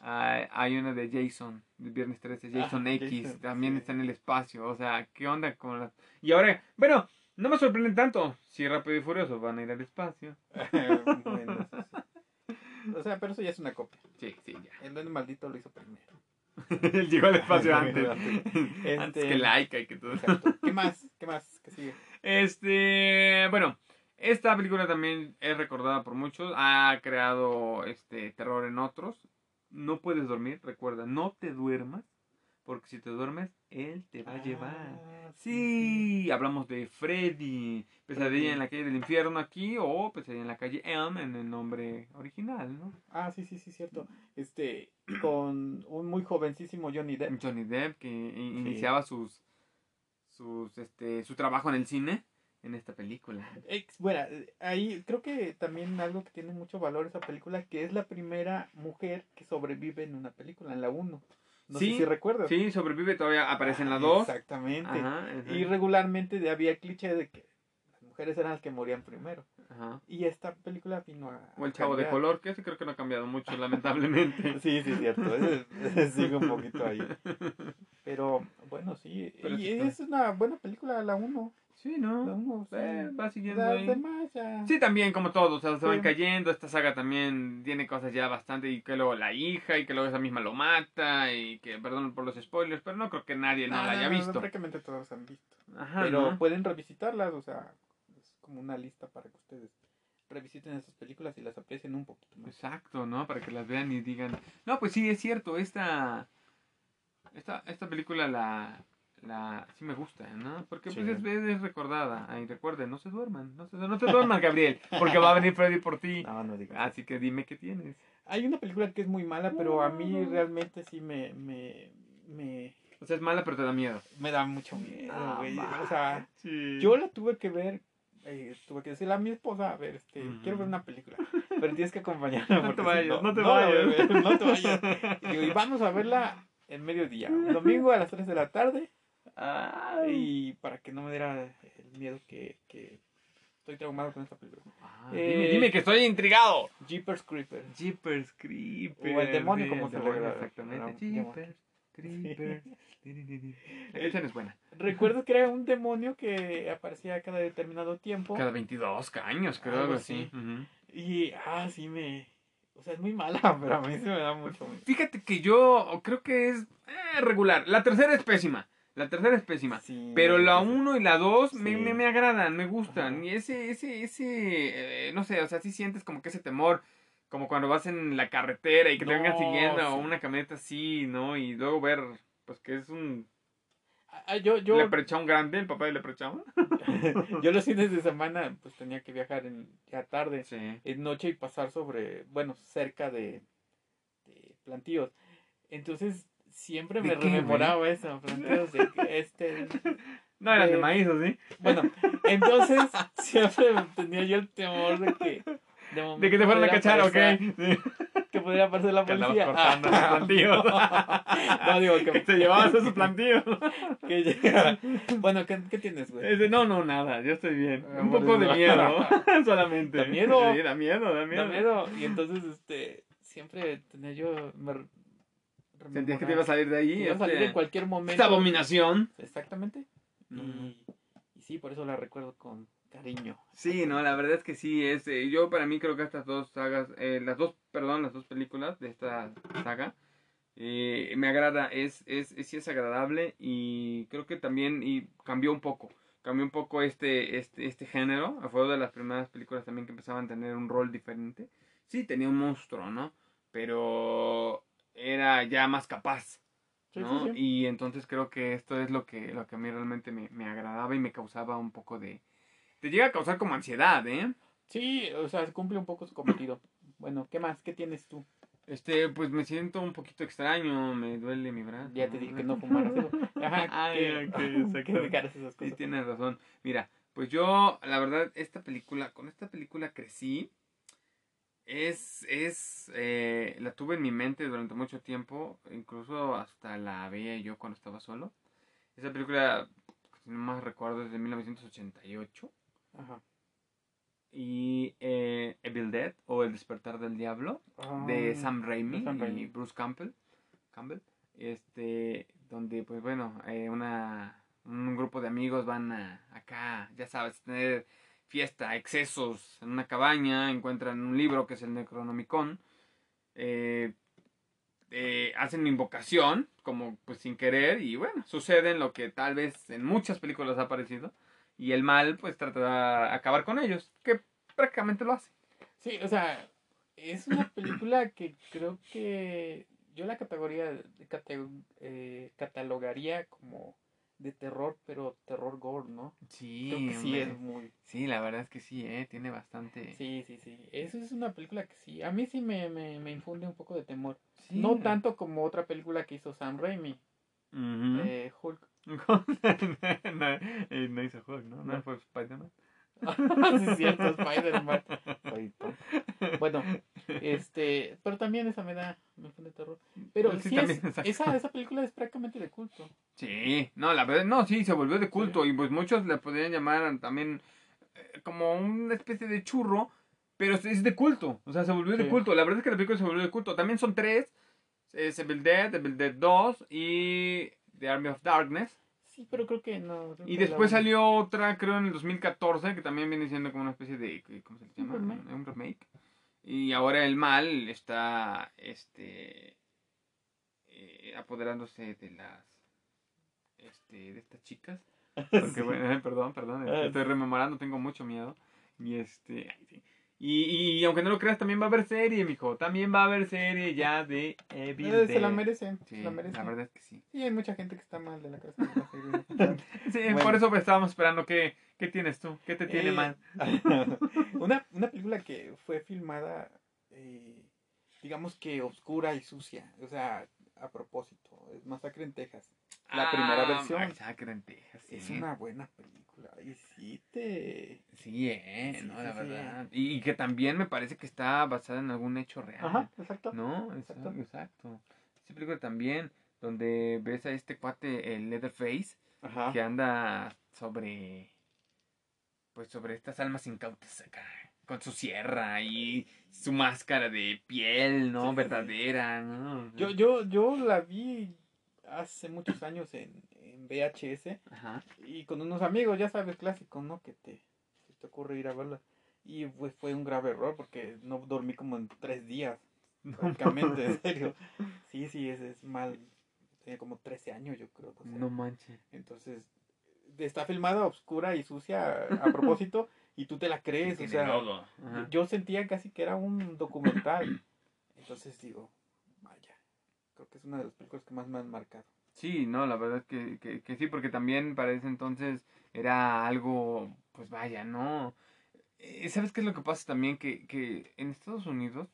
a- hay una de Jason, de Viernes 13, Jason Ah, X, Jason, también sí. está en el espacio, o sea, ¿qué onda con las... Y ahora, bueno, no me sorprende tanto, si Rápido y Furioso van a ir al espacio. bueno, eso sí. O sea, pero eso ya es una copia. Sí, sí, ya. El duende maldito lo hizo primero. Él llegó al espacio antes. Este- Antes que Laika y que todo. Exacto. ¿Qué más? ¿Qué más? ¿Qué sigue? Este, bueno, esta película también es recordada por muchos, ha creado este terror en otros. No puedes dormir, recuerda, no te duermas, porque si te duermes, él te va a llevar. Ah, Sí, hablamos de Freddy, Pesadilla en la calle del infierno aquí o Pesadilla en la calle Elm en el nombre original, ¿no? Ah, sí, sí, sí, cierto. Este, con un muy jovencísimo Johnny Depp. Johnny Depp que iniciaba sus sus este su trabajo en el cine en esta película. Bueno, ahí creo que también algo que tiene mucho valor esa película, que es la primera mujer que sobrevive en una película, en la 1. No Sí, sé si recuerdas. Sí, sobrevive todavía aparece en la Ah, 2. Exactamente. Ajá, ajá, Y regularmente había cliché de que las mujeres eran las que morían primero. Ajá. Y esta película vino a. O el chavo de cambiar. color, que ese creo que no ha cambiado mucho, lamentablemente. Sí, sí, cierto. Sigue un poquito ahí. Pero bueno, sí. Pero y es una buena película, la 1. Sí, La ¿no? 1. Eh, va siguiendo Las ahí. demás ya. Sí, también, como todos, o sea, se van Sí. cayendo. Esta saga también tiene cosas ya bastante. Y que luego la hija, y que luego esa misma lo mata. Y que, perdón por los spoilers, pero no creo que nadie no, la haya visto. Prácticamente todos han visto. Ajá, Pero ¿no? pueden revisitarlas, o sea, como una lista para que ustedes revisiten esas películas y las aprecien un poquito más. Exacto, ¿no? Para que las vean y digan. No, pues sí, es cierto, esta. Esta, esta película la. La, sí me gusta, ¿no? Porque pues es, es recordada. Ahí recuerden, no se duerman, no, se, no te duermas, Gabriel, porque va a venir Freddy por ti. No, no digas. Así que dime qué tienes. Hay una película que es muy mala, pero a mí realmente sí me, me, me, O sea, es mala, pero te da miedo. me da mucho miedo, Ah, güey. va. O sea, Sí. yo la tuve que ver, eh, tuve que decirle a mi esposa, a ver, este, quiero ver una película, pero tienes que acompañarme. No te vayas, no te vayas. no te vayas. Y, digo, y vamos a verla en mediodía, un domingo a las 3 de la tarde, Ay. y para que no me diera el miedo que, que estoy traumado con esta película. Ah, Eh, dime, dime que estoy intrigado. Jeepers Creepers. Jeepers Creepers. O el demonio, como se llama. Exactamente. Ah, Jeepers Creeper. La canción es buena. Recuerdo que era un demonio que aparecía cada determinado tiempo. Cada 22 años, creo, Algo así. así. Ujú. Y, ah, sí me... O sea, es muy mala, pero a mí sí me da mucho. Fíjate que yo creo que es eh, regular. La tercera es pésima. La tercera es pésima. Sí, Pero la sí. 1 y la 2 me, Sí. me, me agradan, me gustan. Ajá. Y ese, ese, ese, eh, no sé, o sea, sí sientes como que ese temor, como cuando vas en la carretera y que te vengan siguiendo o una camioneta así, ¿no? Y luego ver, pues que es un Ah, yo, yo, leprechaun grande, el papá de leprechaun. yo los fines de semana pues tenía que viajar en, ya tarde, Sí. en noche y pasar sobre, bueno, cerca de, de plantíos. Entonces siempre ¿De me rememoraba eso, plantíos de este... No eran de De- maíz, ¿o sí? Bueno, entonces siempre tenía yo el temor de que... De, De que te fueran a cachar, ¿ok? aparecer- Sí. Que pudiera aparecer la policía. cortando esos plantíos. no, digo Que que, te llevabas esos plantíos. que. Bueno, ¿qué, qué tienes, güey? No, no, nada, yo estoy bien. Ah, Un poco de miedo, solamente. Da miedo. Sí, da miedo, da miedo. Da miedo. Y entonces, este, siempre tenía yo... Me, Sentías que te iba a salir de ahí. iba a salir en cualquier momento. Esta abominación. Exactamente. Ujú. Y, y sí, por eso la recuerdo con cariño. Sí, no, la verdad es que sí, es, eh, yo para mí creo que estas dos sagas, eh, las dos, perdón, las dos películas de esta saga, eh, me agrada, es, es, es, sí es agradable y creo que también y cambió un poco, cambió un poco este, este, este género, fue de las primeras películas también que empezaban a tener un rol diferente, sí, tenía un monstruo, ¿no? Pero era ya más capaz. Sí, ¿no? sí, sí. Y entonces creo que esto es lo que, lo que a mí realmente me, me agradaba y me causaba un poco de... Te llega a causar como ansiedad, ¿eh? Sí, o sea, cumple un poco su cometido. Bueno, ¿qué más? ¿Qué tienes tú? Este, pues me siento un poquito extraño, me duele mi brazo. Ya te dije que no fumaras eso. Ajá, Ay, que, ok, exacto. que dejaras esas Sí, cosas. tienes razón. Mira, pues yo, la verdad, esta película, con esta película crecí. Es, es, eh, la tuve en mi mente durante mucho tiempo, incluso hasta la veía yo cuando estaba solo. Esa película, si no más recuerdo, es de 1988. Ajá. Y eh, Evil Dead, o El despertar del diablo, de Ah, Sam Raimi, de Sam y. Bruce Campbell, Campbell, este, donde pues bueno, eh, una, un grupo de amigos van a, acá, ya sabes, tener fiesta, excesos en una cabaña, encuentran un libro que es el Necronomicon, eh, eh, hacen invocación, como pues sin querer, y bueno, sucede en lo que tal vez en muchas películas ha aparecido, y el mal pues trata de acabar con ellos, que prácticamente lo hace. Sí, o sea, es una película que creo que yo la categoría cate- eh, catalogaría como de terror, pero terror gore, ¿no? Sí, Creo que sí es muy... Sí, la verdad es que sí, ¿eh? Tiene bastante... Sí, sí, sí. Eso es una película que sí, a mí sí me, me, me infunde un poco de temor. Sí. No tanto como otra película que hizo Sam Raimi, Eh, Hulk. no, no hizo Hulk, ¿no? No No. fue Spider-Man. sí, es cierto, Spider-Man. Bueno, este, pero también esa me da, me infunde terror. Pero Sí, es, esa, esa película es prácticamente de culto. Sí, no, la verdad, no, sí, se volvió de culto y pues muchos le podrían llamar también eh, como una especie de churro, pero es de culto, o sea, se volvió de culto. La verdad es que la película se volvió de culto. También son tres, es Evil Dead, Evil Dead 2 y The Army of Darkness. Sí, pero creo que no. creo Y que después la- salió otra, creo, en el 2014, que también viene siendo como una especie de, ¿cómo se le llama? Un remake. Un remake. Y ahora el mal está, este, eh, apoderándose de las, este, de estas chicas. Porque, Sí. bueno, eh, perdón, perdón, Ah, estoy rememorando, tengo mucho miedo. Y este, ay, sí. Y, y aunque no lo creas, también va a haber serie, mijo. También va a haber serie ya de Evil Eh, se la Dead. merecen, Sí, se la merecen. la verdad es que sí. Sí, hay mucha gente que está mal de la cabeza. la. Sí, Bueno. por eso estábamos esperando. ¿Qué, qué tienes tú? ¿Qué te tiene Eh, mal? una, una película que fue filmada, eh, digamos que oscura y sucia. O sea, a propósito. Es Masacre en Texas. La primera versión. Masacre en Texas, sí. Es una buena película. Y sí te. Sí, eh, Sí, no, la sí. verdad. Y, y que también me parece que está basada en algún hecho real. Ajá, exacto. ¿No? Exacto. Exacto. exacto. Esa película también, donde ves a este cuate, el Leatherface, Ajá. que anda sobre. Pues sobre estas almas incautas acá. Con su sierra y su máscara de piel, ¿no? Sí. Verdadera, ¿no? Yo, yo, yo la vi hace muchos años en, en VHS Ajá. y con unos amigos, ya sabes, clásico, ¿no? Que te, te ocurre ir a verla. Y pues fue un grave error porque no dormí como en tres días, prácticamente, en serio. Sí, sí, es, es mal. Tenía como 13 años, yo creo. no. No manches. Entonces, está filmada oscura y sucia a propósito y tú te la crees. O sea, yo sentía casi que era un documental. Entonces digo, creo que es una de las películas que más me han marcado. Sí, no, la verdad que, que, que sí, porque también para ese entonces era algo, pues vaya, ¿no? Eh, ¿Sabes qué es lo que pasa también? Que, que en Estados Unidos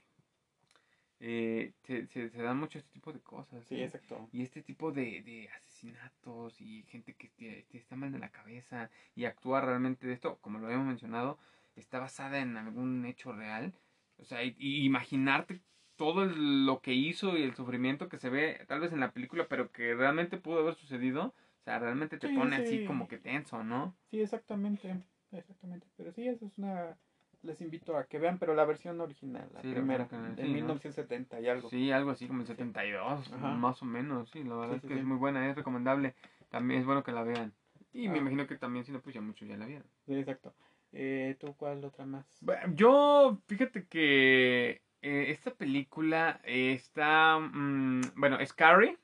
eh, se, se, se dan mucho este tipo de cosas. Sí, ¿eh? exacto. Y este tipo de, de asesinatos y gente que te- te está mal de la cabeza y actúa realmente de esto, como lo habíamos mencionado, está basada en algún hecho real. O sea, y, y imaginarte todo el- lo que hizo y el sufrimiento que se ve tal vez en la película, pero que realmente pudo haber sucedido, o sea, realmente te Sí, pone sí. así como que tenso, ¿no? Sí, exactamente. Exactamente. Pero sí, eso es una. Les invito a que vean, pero la versión original, la Sí, primera, de sí, ¿no? 1970 y algo. Sí, algo así como el 72, Ajá. más o menos, sí, la verdad es que es muy buena, es recomendable, también es bueno que la vean. Y me Ah. imagino que también si no, pues ya muchos ya la vieron. Sí, exacto. Eh, ¿Tú cuál otra más? Yo, fíjate que eh, esta película está, mm, bueno, es Carrie,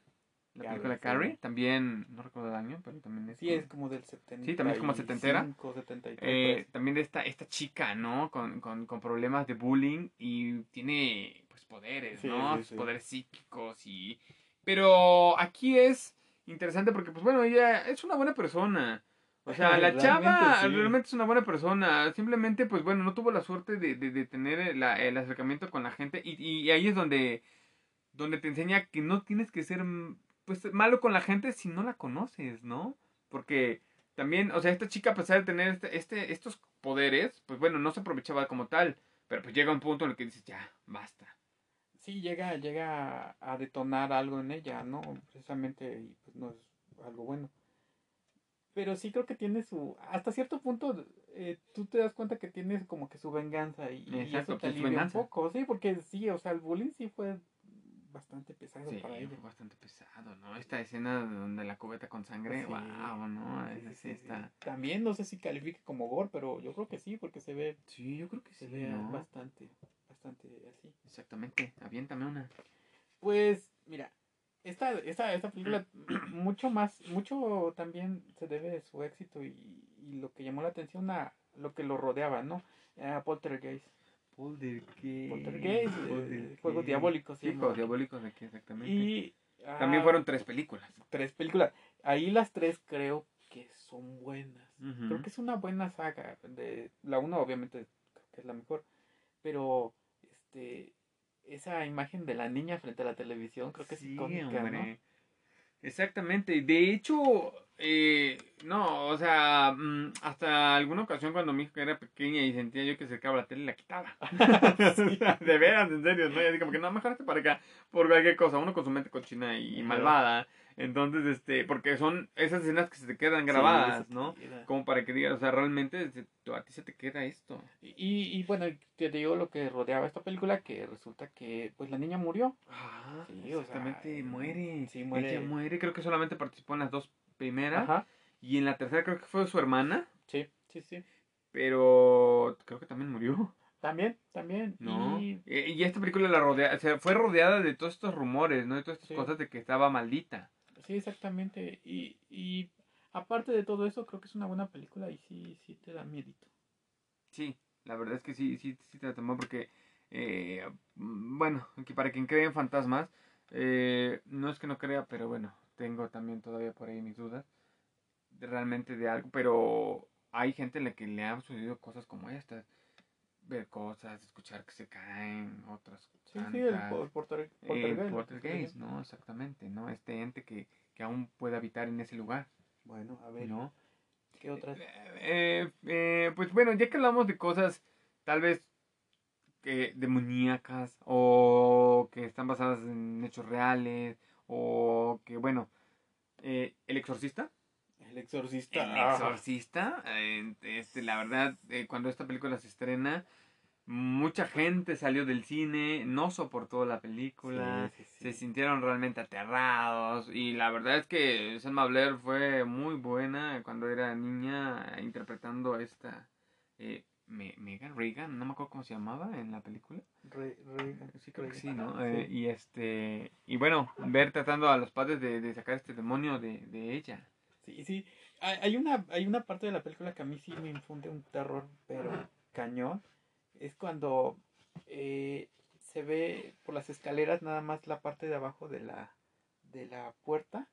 la Carrie, película sí. Carrie, también, no recuerdo el año, pero también es... Sí, es como del 70. Sí, también es como setentera. 73. eh, también de esta, esta chica, ¿no? Con, con, con problemas de bullying y tiene, pues, poderes, Sí, ¿no? sí. Poderes psíquicos y... Pero aquí es interesante porque, pues, bueno, ella es una buena persona. O sea, la chava sí. realmente es una buena persona. Simplemente, pues bueno, no tuvo la suerte de, de, de tener el, el acercamiento con la gente. Y, y ahí es donde, donde te enseña que no tienes que ser pues malo con la gente si no la conoces, ¿no? Porque también, o sea, esta chica, a pesar de tener este, este, estos poderes, pues bueno, no se aprovechaba como tal. Pero pues llega un punto en el que dices, ya, basta. Sí, llega, llega a detonar algo en ella, ¿no? Precisamente, y pues no es algo bueno. Pero sí creo que tiene su... Hasta cierto punto, eh, tú te das cuenta que tienes como que su venganza y, y Exacto, eso te alivia un poco, sí, porque sí, o sea, el bullying sí fue bastante pesado Sí, para ella. fue bastante pesado, ¿no? Esta escena donde la cubeta con sangre, Sí. wow, ¿no? Sí, está... sí. También no sé si califique como gore, pero yo creo que sí, porque se ve, Sí, yo creo que se sí, ve ¿no? bastante, bastante así. Exactamente, aviéntame una. Pues, mira, esta, esta, esta película mucho más, mucho también se debe de su éxito y, y lo que llamó la atención a lo que lo rodeaba, ¿no? A Poltergeist. Poltergeist. Poltergeist, eh, Poltergeist. Juegos Diabólicos. Sí. Juegos Diabólicos, aquí exactamente. Y También ah, fueron tres películas. tres películas. Ahí las tres creo que son buenas. Creo que es una buena saga. De, la una obviamente creo que es la mejor. Pero este esa imagen de la niña frente a la televisión creo que es Sí, icónica, ¿no? Exactamente. De hecho, eh, no, o sea, mm, hasta alguna ocasión cuando mi hija era pequeña y sentía yo que se acercaba la tele, la quitaba. Sí. de veras, en serio, ¿no? Y así como que no, mejor para acá por cualquier cosa. Uno con su mente cochina y malvada. Entonces, este, porque son esas escenas que se te quedan grabadas, ¿no? Como para que digas, o sea, realmente a ti se te queda esto. Y, y bueno, te digo lo que rodeaba esta película, que resulta que pues la niña murió. Ah, Sí, o sea, exactamente, muere. sí, muere. Ella muere, creo que solamente participó en las dos primeras. Ajá. Y en la tercera creo que fue su hermana, Sí, sí, sí. pero creo que también murió, También, también. ¿no? Y Eh, Y, esta película la rodea, o sea, fue rodeada de todos estos rumores, ¿no? De todas estas Sí. cosas de que estaba maldita. Sí, exactamente. Y, y aparte de todo eso, creo que es una buena película y sí, sí te da miedito. Sí, la verdad es que sí, sí, sí te la tomó porque, eh, mm, bueno, que para quien cree en fantasmas, eh, no es que no crea, pero bueno, tengo también todavía por ahí mis dudas realmente de algo, pero hay gente en la que le han sucedido cosas como estas, ver cosas, escuchar que se caen, otras Sí, sí, el, tantas. po- el porter- El poltergeist, poltergeist, ¿no? Exactamente, ¿no? Este ente que, que aún puede habitar en ese lugar, Bueno, a ver, ¿no? ¿qué otras? Eh, eh, pues bueno, ya que hablamos de cosas tal vez que demoníacas o que están basadas en hechos reales o que bueno, eh, El Exorcista. El exorcista. El Exorcista, eh, este, la verdad, eh, cuando esta película se estrena, Mucha gente salió del cine, no soportó la película, Sí, sí, sí. se sintieron realmente aterrados y la verdad es que Selma Blair fue muy buena cuando era niña interpretando a esta eh, Me- Megan Reagan, no me acuerdo cómo se llamaba en la película. Re- Reagan, Sí, creo que sí. ¿no? Eh, y este y bueno, ver tratando a los padres de, de sacar este demonio de, de ella. Sí, sí. Hay hay una, hay una parte de la película que a mí sí me infunde un terror, pero cañón. Es cuando eh, se ve por las escaleras nada más la parte de abajo de la, de la puerta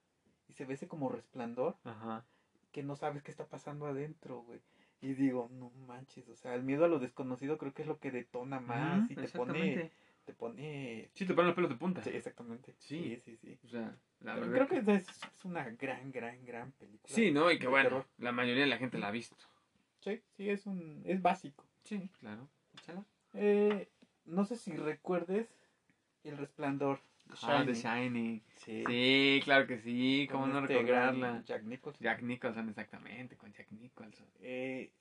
y se ve ese como resplandor Ajá. que no sabes qué está pasando adentro, güey. Y digo, no manches, o sea, el miedo a lo desconocido creo que es lo que detona más y te pone. Te pone... Sí, te ponen los pelos de punta. Sí, exactamente. Sí. sí, sí. sí. O sea, la Creo verdad. que es, es una gran, gran, gran película. Sí, ¿no? Y que bueno, terror. la mayoría de la gente la ha visto. Sí, sí, es un, es básico. Sí, claro. Échala. Eh, no sé si recuerdes El Resplandor. de Ah, The Shining. Sí. Sí, claro que sí. con ¿Cómo no este recordarla? Jack Nicholson. Jack Nicholson, exactamente, con Jack Nicholson. Eh,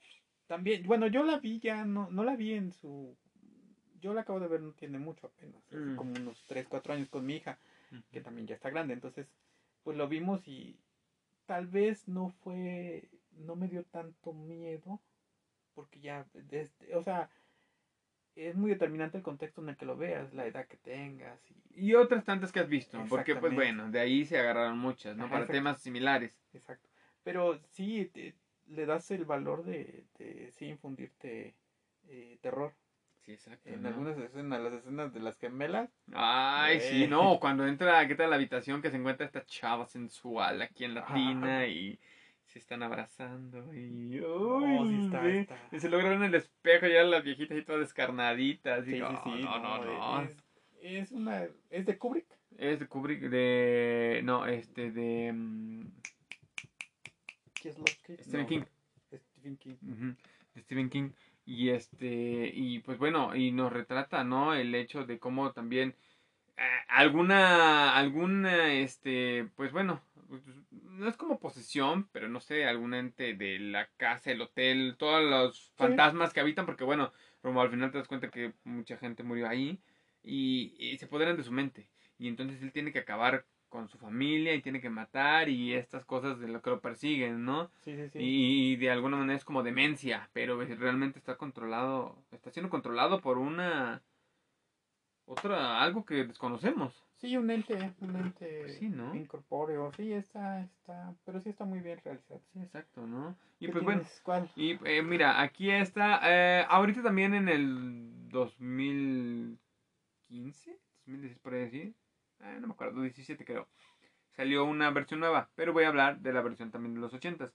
también, bueno, yo la vi ya, no, no la vi en su... Yo la acabo de ver, no tiene mucho apenas, hace Mm. como unos 3, 4 años con mi hija, que también ya está grande, entonces, pues lo vimos y tal vez no fue, no me dio tanto miedo, porque ya, desde- o sea, es muy determinante el contexto en el que lo veas, la edad que tengas y Y otras tantas que has visto, porque pues bueno, de ahí se agarraron muchas, ¿no? Ajá, Para exacto. temas similares. Exacto. Pero sí, te- le das el valor de, de sí infundirte eh, terror. Sí, exacto. En ¿no? algunas escenas, las escenas de las gemelas. Ay, sí, Eh. no, cuando entra, ¿qué tal la habitación que se encuentra esta chava sensual aquí en la tina y se están abrazando y... No, sí uy, está, ve, está. Y se logra ver en el espejo ya las viejitas y todas descarnaditas. Sí, y, sí, no, sí. no, no, no. Es, es una. Es de Kubrick. Es de Kubrick, de... No, este, de... mm, Kieslowski. Stephen No, King. Stephen King. Ujú, de Stephen King. Y este, y pues bueno, y nos retrata, ¿no? El hecho de cómo también eh, alguna, alguna, este, pues bueno, no es como posesión, pero no sé, algún ente de la casa, el hotel, todos los fantasmas que habitan, porque bueno, como al final te das cuenta que mucha gente murió ahí y, y se apoderan de su mente. Y entonces él tiene que acabar con su familia y tiene que matar y estas cosas de lo que lo persiguen, ¿no? Sí, sí, sí. Y de alguna manera es como demencia, pero realmente está controlado, está siendo controlado por una otra algo que desconocemos. Sí, un ente, un ente Sí, ¿no? incorpóreo. Sí, está, está. Pero sí está muy bien realizado. Sí, exacto, ¿no? Y ¿Qué pues bueno, tienes? ¿Cuál? y eh, mira, aquí está, eh, ahorita también en el 2015, 2016 por ahí decir, eh, no me acuerdo, 17 creo, salió una versión nueva, pero voy a hablar de la versión también de los 80s,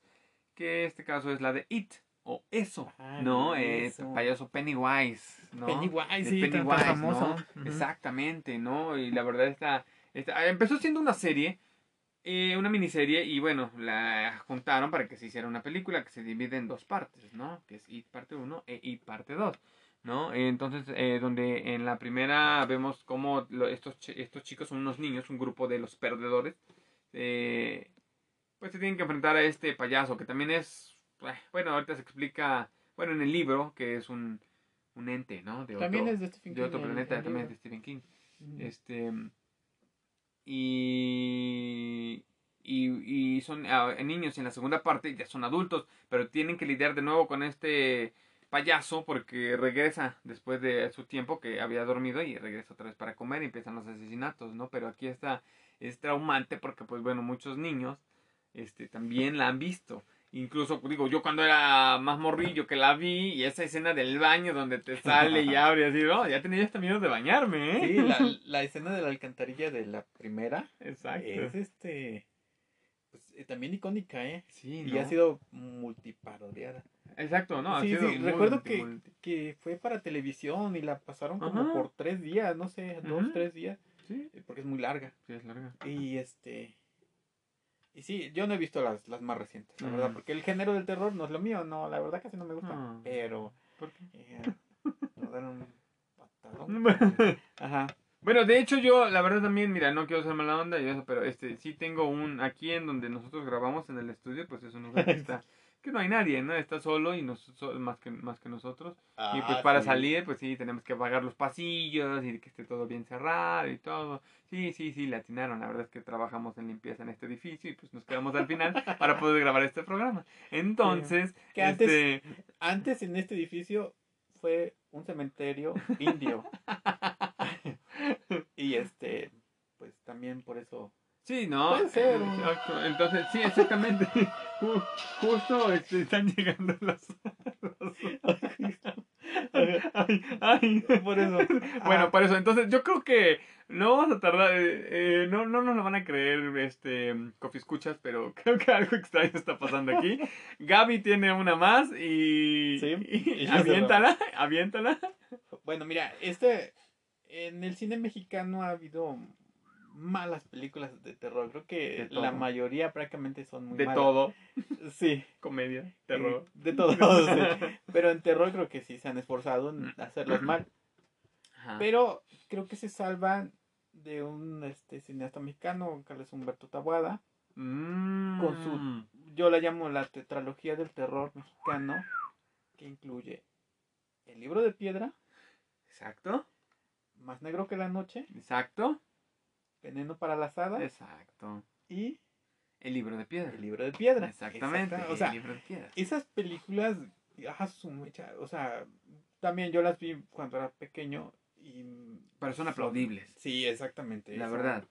que este caso es la de It, o Eso, Ah, ¿no? Eso. Eh, payaso Pennywise, ¿no? Pennywise, sí, Pennywise, famoso. ¿no? Ujú. Exactamente, ¿no? Y la verdad está, está- empezó siendo una serie, eh, una miniserie, y bueno, la juntaron para que se hiciera una película que se divide en dos partes, ¿no? Que es It parte 1 e It parte 2, ¿no? Entonces, eh, donde en la primera vemos cómo lo- estos, estos chicos son unos niños, un grupo de los perdedores, eh, pues se tienen que enfrentar a este payaso, que también es, eh, bueno, ahorita se explica, bueno, en el libro, que es un, un ente, ¿no? De También otro, es de Stephen de otro King, planeta, también es de Stephen King. Este. Y. Y, y son ah, niños en la segunda parte ya son adultos, pero tienen que lidiar de nuevo con este payaso porque regresa después de su tiempo que había dormido y regresa otra vez para comer y empiezan los asesinatos, ¿no? Pero aquí está, es traumante porque pues bueno, muchos niños este, también la han visto. Incluso, digo, yo cuando era más morrillo que la vi y esa escena del baño donde te sale y abre así, ¿no? Ya tenía hasta miedo de bañarme, ¿eh? Sí, la, la escena de la alcantarilla de la primera Exacto. es este. Pues, eh, también icónica, ¿eh? Sí, Y ¿no? ha sido multiparodiada. Exacto, ¿no? Ha sí, sido sí, muy, recuerdo multi- que, multi- que fue para televisión y la pasaron como Ajá. por tres días, no sé, dos, tres días, Sí, eh, porque es muy larga. sí, es larga. Y este. Y sí, yo no he visto las, las más recientes, la verdad, porque el género del terror no es lo mío, no, la verdad casi no me gusta. Ah. Pero. ¿Por qué? eh, un patadón. Ajá. Bueno, de hecho yo, la verdad también, mira, no quiero ser mala onda y eso, pero este, sí tengo un, aquí en donde nosotros grabamos en el estudio, pues es un lugar que está que no hay nadie, ¿no? Está solo y nos, so- más, que, más que nosotros. y Ah, pues para sí. salir, pues sí, tenemos que apagar los pasillos y que esté todo bien cerrado y todo. Sí, sí, sí, le atinaron. La verdad es que trabajamos en limpieza en este edificio y pues nos quedamos al final para poder grabar este programa. Entonces, Que antes- este, Antes en este edificio fue un cementerio indio. y este, pues también por eso. sí, ¿no? Puede ser. Exacto. Entonces, sí, exactamente. Ju- Justo este, están llegando los... los- Ay, ay. Por eso. Bueno, Ah, por eso, entonces yo creo que no vamos a tardar, eh, eh, no, no nos lo van a creer, este, Coffee Escuchas, pero creo que algo extraño está pasando aquí. Gaby tiene una más y, Sí, y y aviéntala, aviéntala. Bueno, mira, este. En el cine mexicano ha habido malas películas de terror. Creo que De la mayoría prácticamente son muy De malas. todo, Sí. comedia, terror. Eh, De todo. sí. Pero en terror creo que sí se han esforzado en hacerlas mal. Ajá. Pero creo que se salvan de un este, cineasta mexicano, Carlos Humberto Tabuada. Mm. con su- Yo la llamo la tetralogía del terror mexicano, que incluye El libro de piedra, Exacto, Más negro que la noche, exacto, Veneno para las hadas exacto. y El libro de piedra. El libro de piedra. Exactamente, Exacta- O el sea, libro de piedra. esas películas, ah, su o sea, también yo las vi cuando era pequeño y... Pero son aplaudibles, Sí, exactamente. la son- verdad.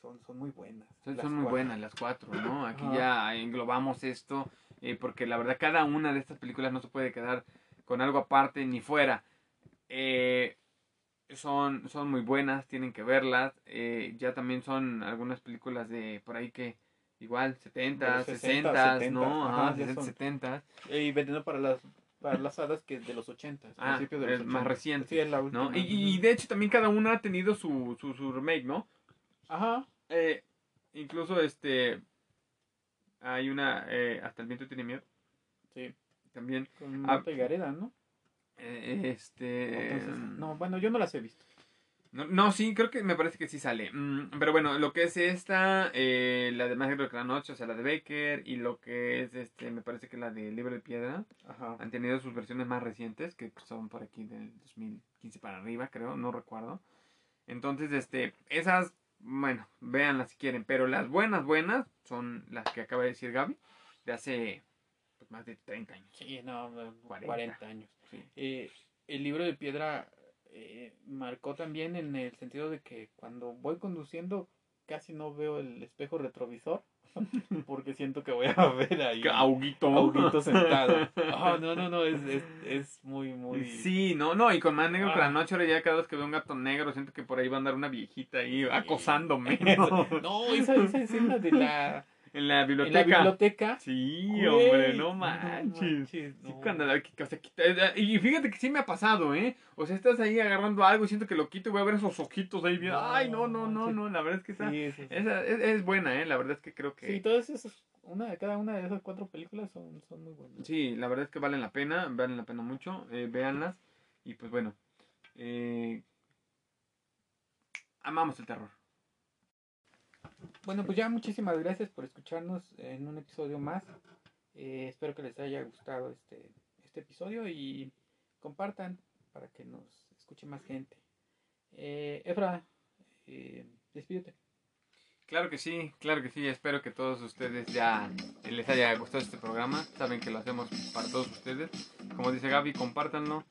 Son, son muy buenas. Son, muy buenas las cuatro, ¿no? Aquí ya englobamos esto, eh, porque la verdad cada una de estas películas no se puede quedar con algo aparte ni fuera. Eh, son, son muy buenas, tienen que verlas. eh, ya también son algunas películas de por ahí que igual 70, De los 60, 60, 70, ¿no? ajá, Ajá, ya 60, son. 70, Y Veneno para las, para las hadas que de los 80. Ah, principio de los más 80. reciente, Sí, es la última. ¿no? Y, y de hecho también cada una ha tenido su, su, su remake, ¿no? Ajá. Eh, incluso este hay una eh, hasta el viento tiene miedo Sí. también Con Ah, Marta Gareda, ¿no? Eh, este Entonces, no, bueno, yo no las he visto. no, no, sí creo que me parece que sí sale Mm, pero bueno lo que es esta eh, la de Negro que la noche o sea la de Baker y lo que es este me parece que la de Libro de Piedra Ajá. han tenido sus versiones más recientes que son por aquí del 2015 para arriba creo no recuerdo entonces este esas bueno véanlas si quieren pero las buenas buenas son las que acaba de decir Gaby de hace pues, más de 30 años Sí, no, no, 40. 40, años. Sí. Eh, el libro de piedra eh, marcó también en el sentido de que cuando voy conduciendo casi no veo el espejo retrovisor porque siento que voy a ver ahí Auguito. a Huguito sentado. Ah, no, no, no, es, es, es muy, muy... Sí, no, no, y con más negro que la Ah. noche, ahora ya cada vez que veo un gato negro, siento que por ahí va a andar una viejita ahí acosándome. Eso. No, esa, esa escena de la, en la en biblioteca. la biblioteca. Sí, Güey, hombre, no no manches. Sí, cuando la- o sea, quita- eh, y fíjate que sí me ha pasado, ¿eh? O sea, estás ahí agarrando algo y siento que lo quito y voy a ver esos ojitos ahí bien. No, Ay, no, no, no, no, la verdad es que esa, Sí, sí, sí. esa es, es buena, ¿eh? La verdad es que creo que... Sí, todas esas, una de cada una de esas cuatro películas son, son muy buenas. Sí, la verdad es que valen la pena, valen la pena mucho, eh, véanlas y pues bueno, eh, amamos el terror. Bueno, pues ya muchísimas gracias por escucharnos en un episodio más. Eh, espero que les haya gustado este, este episodio y compartan para que nos escuche más gente. Eh, Efra, eh, despídete. Claro que sí, claro que sí, espero que todos ustedes ya les haya gustado este programa, saben que lo hacemos para todos ustedes. Como dice Gaby, compártanlo,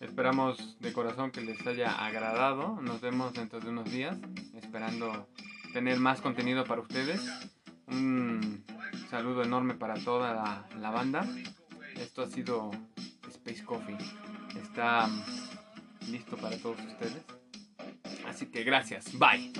esperamos de corazón que les haya agradado, nos vemos dentro de unos días, esperando tener más contenido para ustedes. Un saludo enorme para toda la, banda. Esto ha sido Space Coffee. Está mm, listo para todos ustedes. Así que gracias. Bye.